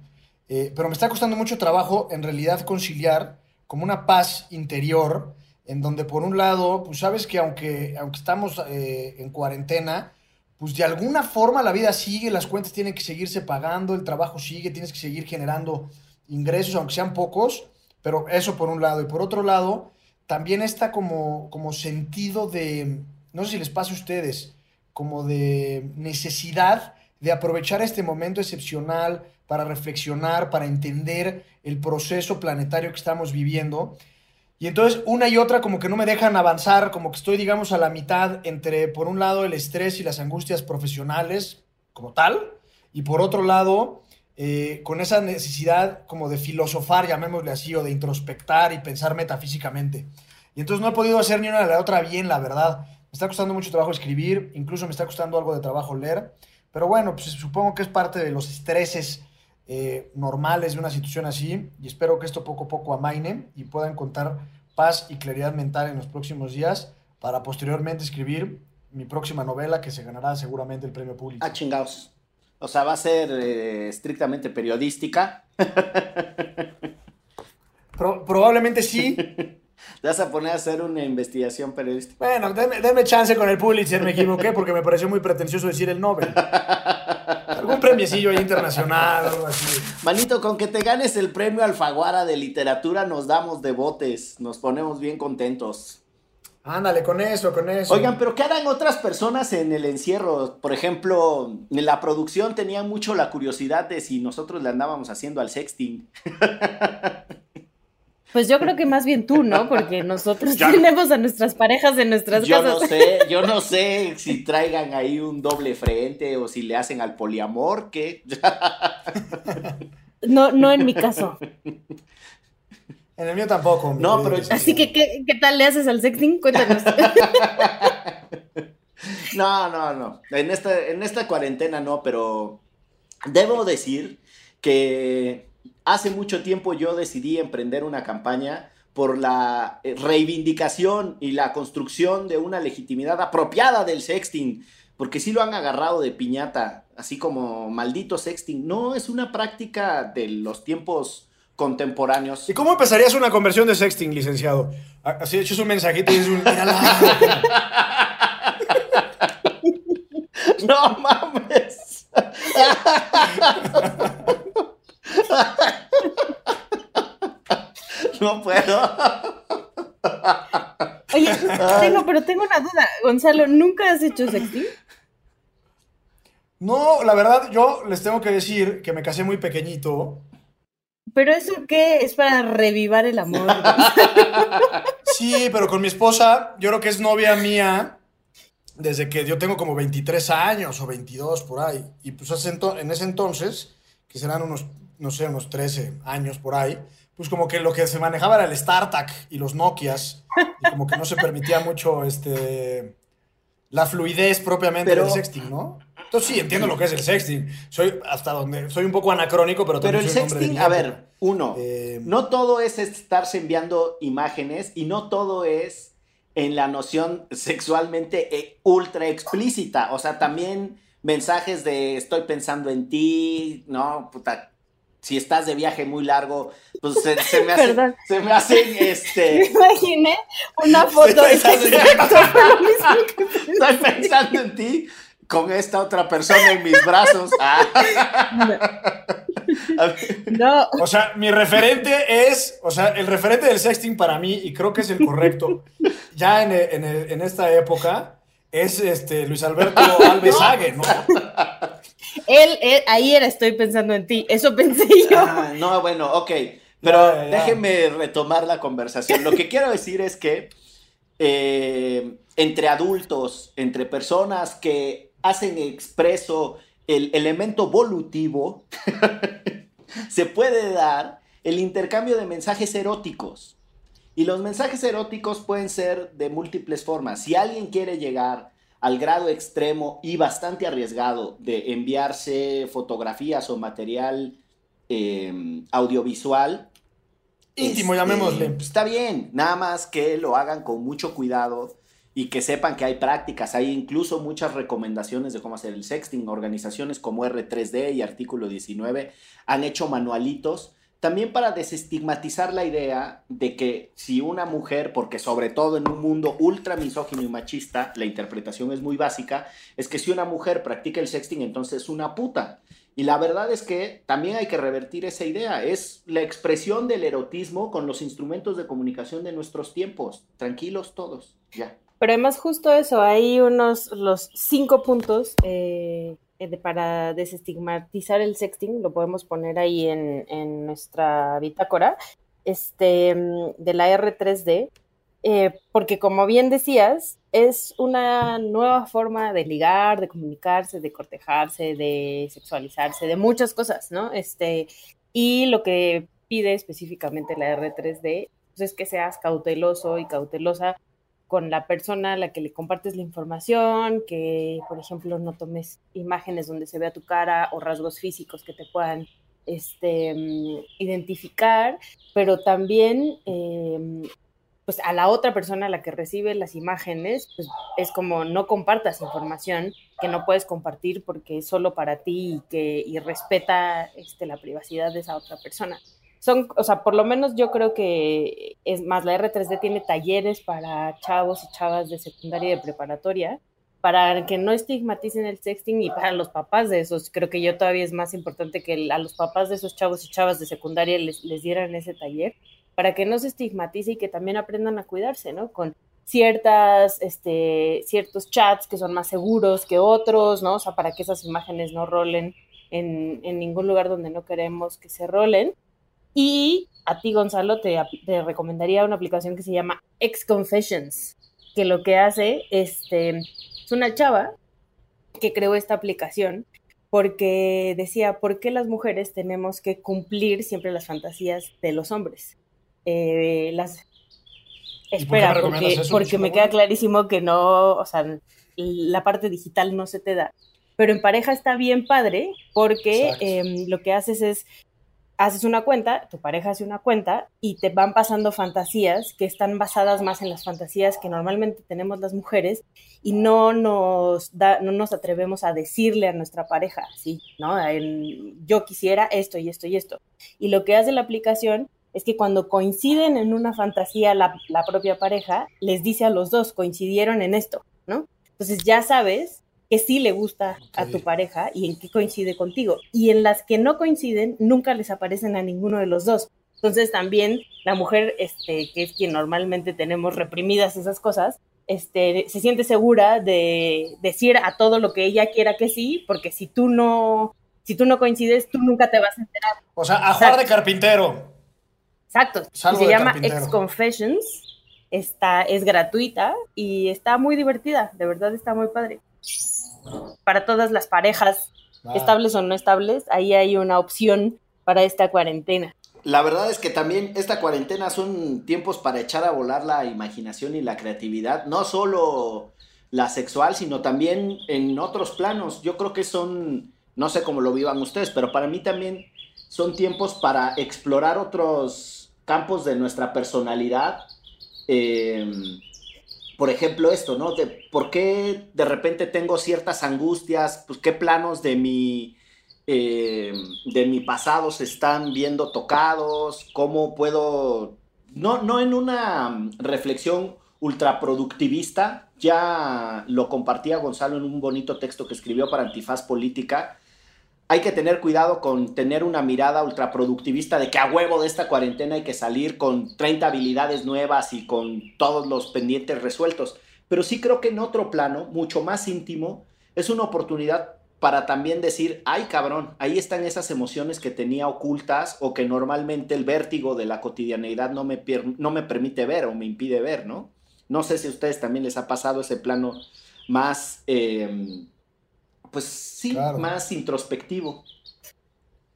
Eh, pero me está costando mucho trabajo en realidad conciliar como una paz interior en donde por un lado, pues sabes que aunque, aunque estamos eh, en cuarentena, pues de alguna forma la vida sigue, las cuentas tienen que seguirse pagando, el trabajo sigue, tienes que seguir generando ingresos, aunque sean pocos, pero eso por un lado. Y por otro lado, también está como, como sentido de, no sé si les pasa a ustedes, como de necesidad de aprovechar este momento excepcional para reflexionar, para entender el proceso planetario que estamos viviendo. Y entonces una y otra como que no me dejan avanzar, como que estoy, digamos, a la mitad entre, por un lado, el estrés y las angustias profesionales como tal, y por otro lado, eh, con esa necesidad como de filosofar, llamémosle así, o de introspectar y pensar metafísicamente. Y entonces no he podido hacer ni una ni la otra bien, la verdad. Me está costando mucho trabajo escribir, incluso me está costando algo de trabajo leer. Pero bueno, pues supongo que es parte de los estreses eh, normales de una situación así. Y espero que esto poco a poco amaine y pueda encontrar paz y claridad mental en los próximos días para posteriormente escribir mi próxima novela que se ganará seguramente el premio público. Ah, chingados. O sea, va a ser eh, estrictamente periodística. probablemente sí, Te vas a poner a hacer una investigación periodística. Bueno, deme, deme chance con el Pulitzer, me equivoqué porque me pareció muy pretencioso decir el Nobel. Algún premiecillo ahí internacional, algo así. Manito, con que te ganes el premio Alfaguara de literatura nos damos de botes, nos ponemos bien contentos. Ándale, con eso, con eso. Oigan, pero ¿qué harán otras personas en el encierro? Por ejemplo, en la producción tenían mucho la curiosidad de si nosotros le andábamos haciendo al sexting. Pues yo creo que más bien tú, ¿no? Porque nosotros tenemos a nuestras parejas en nuestras yo casas. no sé, yo no sé si traigan ahí un doble frente o si le hacen al poliamor, ¿qué? No, no en mi caso. En el mío tampoco. mi No, pero-. Así que, ¿qué, qué tal le haces al sexting? Cuéntanos. No, no, no. En esta, en esta cuarentena no, pero debo decir que hace mucho tiempo yo decidí emprender una campaña por la eh, reivindicación y la construcción de una legitimidad apropiada del sexting, porque sí lo han agarrado de piñata, así como maldito sexting. No es una práctica de los tiempos contemporáneos. ¿Y cómo empezarías una conversión de sexting, licenciado? Así echas un mensajito y dices un... No mames. Oye, tengo, pero tengo una duda. Gonzalo, ¿nunca has hecho sexting? No, la verdad, yo les tengo que decir que me casé muy pequeñito. ¿Pero eso qué? ¿Es para revivar el amor? Sí, pero con mi esposa, yo creo que es novia mía desde que yo tengo como 23 años o 22 por ahí. Y pues en ese entonces, que serán unos, no sé, unos 13 años por ahí, pues como que lo que se manejaba era el StarTAC y los Nokias. Y como que no se permitía mucho este, la fluidez propiamente Pero- del sexting, ¿no? Entonces sí, entiendo lo que es el sexting. Soy hasta donde, soy un poco anacrónico, pero Pero también el soy de sexting, a ver, uno, Eh, no todo es estarse enviando imágenes y no todo es en la noción sexualmente eh, ultra explícita. O sea, también mensajes de estoy pensando en ti, ¿no? Puta, si estás de viaje muy largo, pues se, se me, hace, Perdón. se me hacen, Me este, imaginé una foto de Estoy pensando en ti con esta otra persona en mis brazos. Ah. No, O sea, mi referente es, o sea, el referente del sexting para mí, y creo que es el correcto, ya en, en, en esta época, es este Luis Alberto Alves Hague, ¿no? Él, él- ahí era estoy pensando en ti. Eso pensé yo. Ah, no, bueno, ok. Pero ya, ya. déjenme retomar la conversación. Lo que quiero decir es que eh, entre adultos, entre personas que hacen expreso el elemento volutivo, se puede dar el intercambio de mensajes eróticos. Y los mensajes eróticos pueden ser de múltiples formas. Si alguien quiere llegar al grado extremo y bastante arriesgado de enviarse fotografías o material eh, audiovisual. Íntimo, este, llamémosle. Está bien, nada más que lo hagan con mucho cuidado y que sepan que hay prácticas, hay incluso muchas recomendaciones de cómo hacer el sexting. Organizaciones como R3D y Artículo 19 han hecho manualitos también para desestigmatizar la idea de que si una mujer, porque sobre todo en un mundo ultra misógino y machista, la interpretación es muy básica, es que si una mujer practica el sexting, entonces es una puta. Y la verdad es que también hay que revertir esa idea. Es la expresión del erotismo con los instrumentos de comunicación de nuestros tiempos. Tranquilos todos, ya. Pero además justo eso, hay unos, los cinco puntos eh, para desestigmatizar el sexting, lo podemos poner ahí en, en nuestra bitácora, este, mm, de la R3D, eh, porque como bien decías, es una nueva forma de ligar, de comunicarse, de cortejarse, de sexualizarse, de muchas cosas, ¿no? Este, y lo que pide específicamente la R3D pues, es que seas cauteloso y cautelosa con la persona a la que le compartes la información, que por ejemplo no tomes imágenes donde se vea tu cara o rasgos físicos que te puedan este, mm, identificar, pero también eh, pues a la otra persona a la que recibe las imágenes, pues es como no compartas información que no puedes compartir porque es solo para ti y que y respeta este, la privacidad de esa otra persona. Son, o sea, por lo menos yo creo que es más, la R3D tiene talleres para chavos y chavas de secundaria y de preparatoria, para que no estigmaticen el sexting y para los papás de esos. Creo que yo todavía es más importante que a los papás de esos chavos y chavas de secundaria les, les dieran ese taller, para que no se estigmatice y que también aprendan a cuidarse, ¿no? Con ciertas, este, ciertos chats que son más seguros que otros, ¿no? O sea, para que esas imágenes no rolen en, en ningún lugar donde no queremos que se rolen. Y a ti, Gonzalo, te, te recomendaría una aplicación que se llama X Confessions, que lo que hace, este, es una chava que creó esta aplicación porque decía, ¿por qué las mujeres tenemos que cumplir siempre las fantasías de los hombres? Eh, las... Espera, porque, porque me queda clarísimo que no, o sea, la parte digital no se te da. Pero en pareja está bien padre porque eh, lo que haces es haces una cuenta, tu pareja hace una cuenta y te van pasando fantasías que están basadas más en las fantasías que normalmente tenemos las mujeres y no nos da, no nos atrevemos a decirle a nuestra pareja, sí, ¿no? yo quisiera esto y esto y esto. Y lo que hace la aplicación es que cuando coinciden en una fantasía la, la propia pareja, les dice a los dos, coincidieron en esto, ¿no? Entonces ya sabes que sí le gusta a tu pareja y en qué coincide contigo. Y en las que no coinciden, nunca les aparecen a ninguno de los dos. Entonces también la mujer, este, que es quien normalmente tenemos reprimidas esas cosas, este, se siente segura de decir a todo lo que ella quiera que sí, porque si tú no, si tú no coincides, tú nunca te vas a enterar. O sea, a jugar de carpintero. Exacto. se llama Ex Confessions. Está, es gratuita y está muy divertida. De verdad está muy padre para todas las parejas, ah. estables o no estables, ahí hay una opción para esta cuarentena. La verdad es que también esta cuarentena son tiempos para echar a volar la imaginación y la creatividad, no solo la sexual, sino también en otros planos. Yo creo que son, no sé cómo lo vivan ustedes, pero para mí también son tiempos para explorar otros campos de nuestra personalidad. Eh, por ejemplo, esto, ¿no? De por qué de repente tengo ciertas angustias, pues qué planos de mi, eh, de mi pasado se están viendo tocados, cómo puedo, no, no en una reflexión ultraproductivista, ya lo compartía Gonzalo en un bonito texto que escribió para Antifaz Política, hay que tener cuidado con tener una mirada ultraproductivista de que a huevo de esta cuarentena hay que salir con 30 habilidades nuevas y con todos los pendientes resueltos. Pero sí creo que en otro plano, mucho más íntimo, es una oportunidad para también decir, ay cabrón, ahí están esas emociones que tenía ocultas o que normalmente el vértigo de la cotidianeidad no me, no me permite ver o me impide ver, ¿no? No sé si a ustedes también les ha pasado ese plano más... Eh, pues sí, más introspectivo.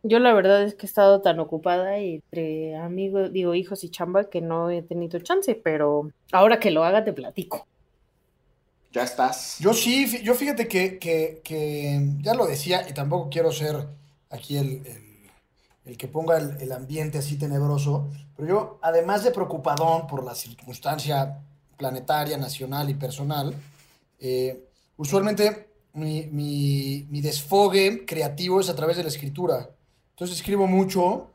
Yo la verdad es que he estado tan ocupada entre amigos, digo, hijos y chamba que no he tenido chance, pero ahora que lo haga te platico. Ya estás. Yo sí, yo fíjate que, ya lo decía y tampoco quiero ser aquí el, que ponga el, ambiente así tenebroso, pero yo, además de preocupadón por la circunstancia planetaria, nacional y personal, eh, usualmente mi, mi, desfogue creativo es a través de la escritura. Entonces escribo mucho,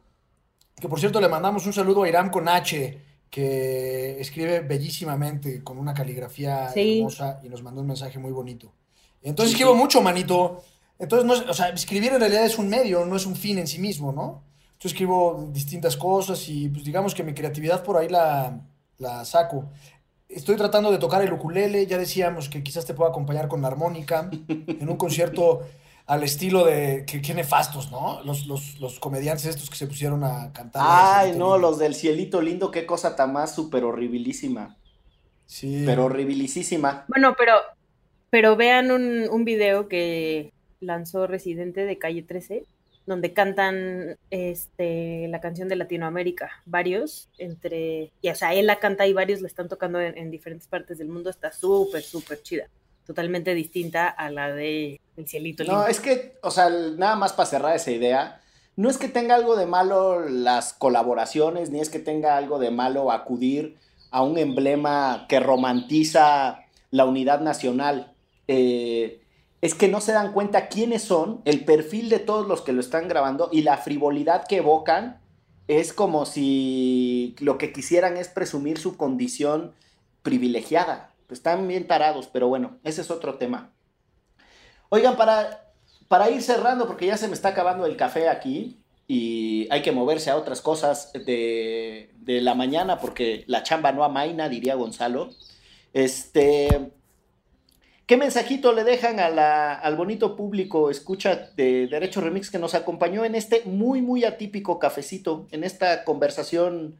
que por cierto le mandamos un saludo a Iram con H, que escribe bellísimamente, con una caligrafía hermosa y nos mandó un mensaje muy bonito. Entonces escribo mucho, manito. Entonces, no, o sea, escribir en realidad es un medio, no es un fin en sí mismo, ¿no? Yo escribo distintas cosas y pues digamos que mi creatividad por ahí la, la saco. Estoy tratando de tocar el ukulele, ya decíamos que quizás te pueda acompañar con la armónica en un concierto al estilo de que, qué nefastos, ¿no? Los, los, comediantes estos que se pusieron a cantar. Ay, no, los del cielito lindo, qué cosa tan más súper horribilísima. Sí. Pero horribilísima. Bueno, pero, pero vean un, un video que lanzó Residente de Calle 13 donde cantan este, la canción de Latinoamérica, varios, entre, y o sea, él la canta y varios la están tocando en, diferentes partes del mundo, está súper, súper chida, totalmente distinta a la de El Cielito No, es que, o sea, nada más para cerrar esa idea, no es que tenga algo de malo las colaboraciones, ni es que tenga algo de malo acudir a un emblema que romantiza la unidad nacional. Eh, es que no se dan cuenta quiénes son, el perfil de todos los que lo están grabando y la frivolidad que evocan es como si lo que quisieran es presumir su condición privilegiada. Están bien tarados, pero bueno, ese es otro tema. Oigan, para, para ir cerrando, porque ya se me está acabando el café aquí y hay que moverse a otras cosas de, de la mañana porque la chamba no amaina, diría Gonzalo. Este, ¿Qué mensajito le dejan al bonito público escucha de Derecho Remix que nos acompañó en este muy, muy atípico cafecito, en esta conversación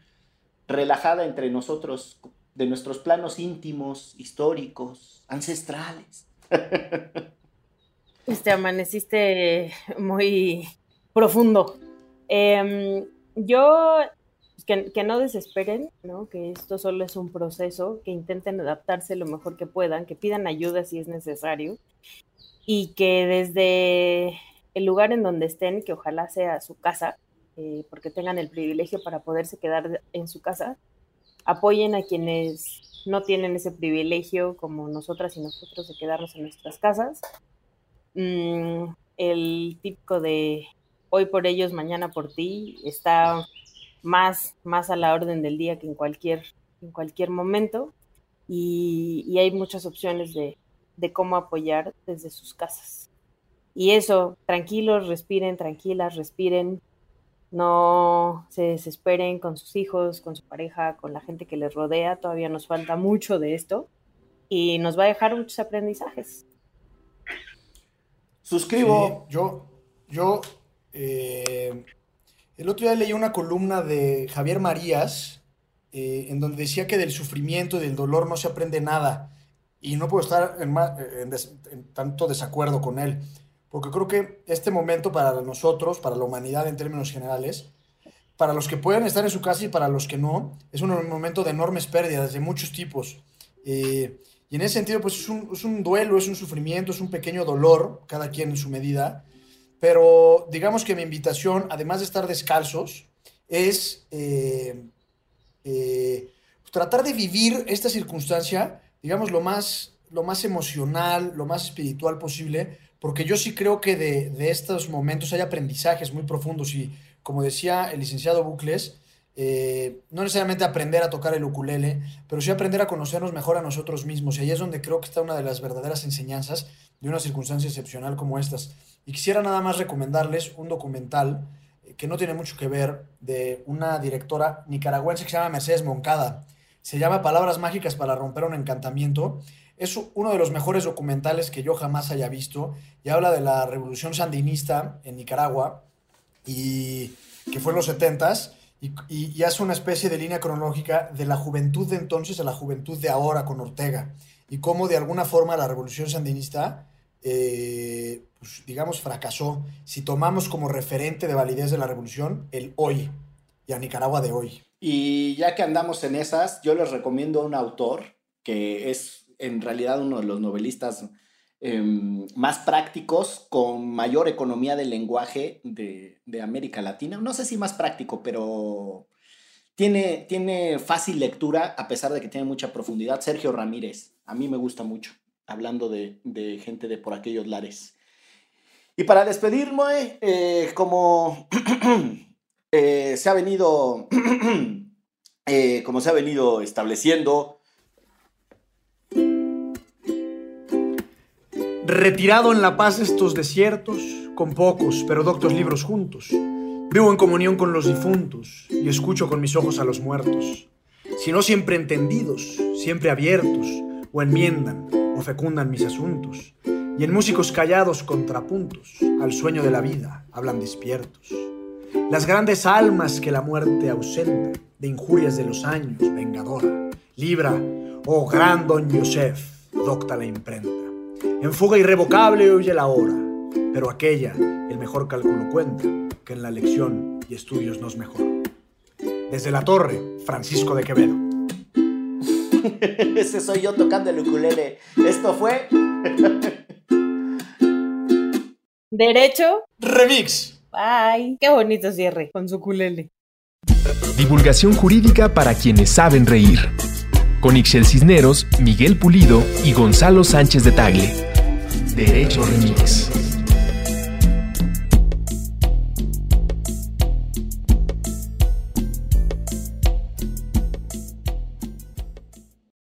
relajada entre nosotros, de nuestros planos íntimos, históricos, ancestrales? Este, amaneciste muy profundo. Em, yo que, no desesperen, ¿no? que esto solo es un proceso, que intenten adaptarse lo mejor que puedan, que pidan ayuda si es necesario y que desde el lugar en donde estén, que ojalá sea su casa, eh, porque tengan el privilegio para poderse quedar en su casa, apoyen a quienes no tienen ese privilegio como nosotras y nosotros de quedarnos en nuestras casas. Mm, el típico de hoy por ellos, mañana por ti, está más, más a la orden del día que en cualquier, en cualquier momento. Y, hay muchas opciones de, cómo apoyar desde sus casas. Y eso, tranquilos, respiren, tranquilas, respiren, no se desesperen con sus hijos, con su pareja, con la gente que les rodea. Todavía nos falta mucho de esto y nos va a dejar muchos aprendizajes. Suscribo. yo, yo eh, el otro día leí una columna de Javier Marías, eh, en donde decía que del sufrimiento y del dolor no se aprende nada. Y no puedo estar en, tanto desacuerdo con él, porque creo que este momento para nosotros, para la humanidad en términos generales, para los que pueden estar en su casa y para los que no, es un momento de enormes pérdidas de muchos tipos. Eh, y en ese sentido, pues es un, es un, duelo, es un sufrimiento, es un pequeño dolor, cada quien en su medida, pero digamos que mi invitación, además de estar descalzos, es eh, eh, tratar de vivir esta circunstancia, digamos, lo más, lo más emocional, lo más espiritual posible, porque yo sí creo que de, de estos momentos hay aprendizajes muy profundos y, como decía el licenciado Bucles, eh, no necesariamente aprender a tocar el ukulele, pero sí aprender a conocernos mejor a nosotros mismos. Y ahí es donde creo que está una de las verdaderas enseñanzas de una circunstancia excepcional como estas. Y quisiera nada más recomendarles un documental eh, que no tiene mucho que ver de una directora nicaragüense que se llama Mercedes Moncada. Se llama Palabras Mágicas para romper un encantamiento. Es uno de los mejores documentales que yo jamás haya visto y habla de la revolución sandinista en Nicaragua y que fue en los 70s y, y, hace una especie de línea cronológica de la juventud de entonces a la juventud de ahora con Ortega y cómo de alguna forma la revolución sandinista eh, pues, digamos, fracasó si tomamos como referente de validez de la revolución el hoy y a Nicaragua de hoy. Y ya que andamos en esas, yo les recomiendo a un autor que es en realidad uno de los novelistas em, más prácticos, con mayor economía del lenguaje de, de, América Latina. No sé si más práctico, pero tiene, tiene fácil lectura a pesar de que tiene mucha profundidad. Sergio Ramírez, a mí me gusta mucho hablando de, gente de por aquellos lares. Y para despedirme, eh, como eh, se ha venido, eh, como se ha venido estableciendo, retirado en la paz estos desiertos, con pocos pero doctos libros juntos, vivo en comunión con los difuntos y escucho con mis ojos a los muertos, si no siempre entendidos, siempre abiertos, o enmiendan, o fecundan mis asuntos, y en músicos callados contrapuntos al sueño de la vida hablan despiertos. Las grandes almas que la muerte ausenta, de injurias de los años, vengadora, libra, oh gran don Joseph, docta la imprenta. En fuga irrevocable oye la hora, pero aquella el mejor cálculo cuenta, que en la lección y estudios nos mejor. Desde la torre, Francisco de Quevedo. Ese soy yo tocando el ukulele. Esto fue. Derecho. Remix. Bye. Qué bonito cierre con su ukulele. Divulgación jurídica para quienes saben reír. Con Ixel Cisneros, Miguel Pulido y Gonzalo Sánchez de Tagle. Derecho Remix.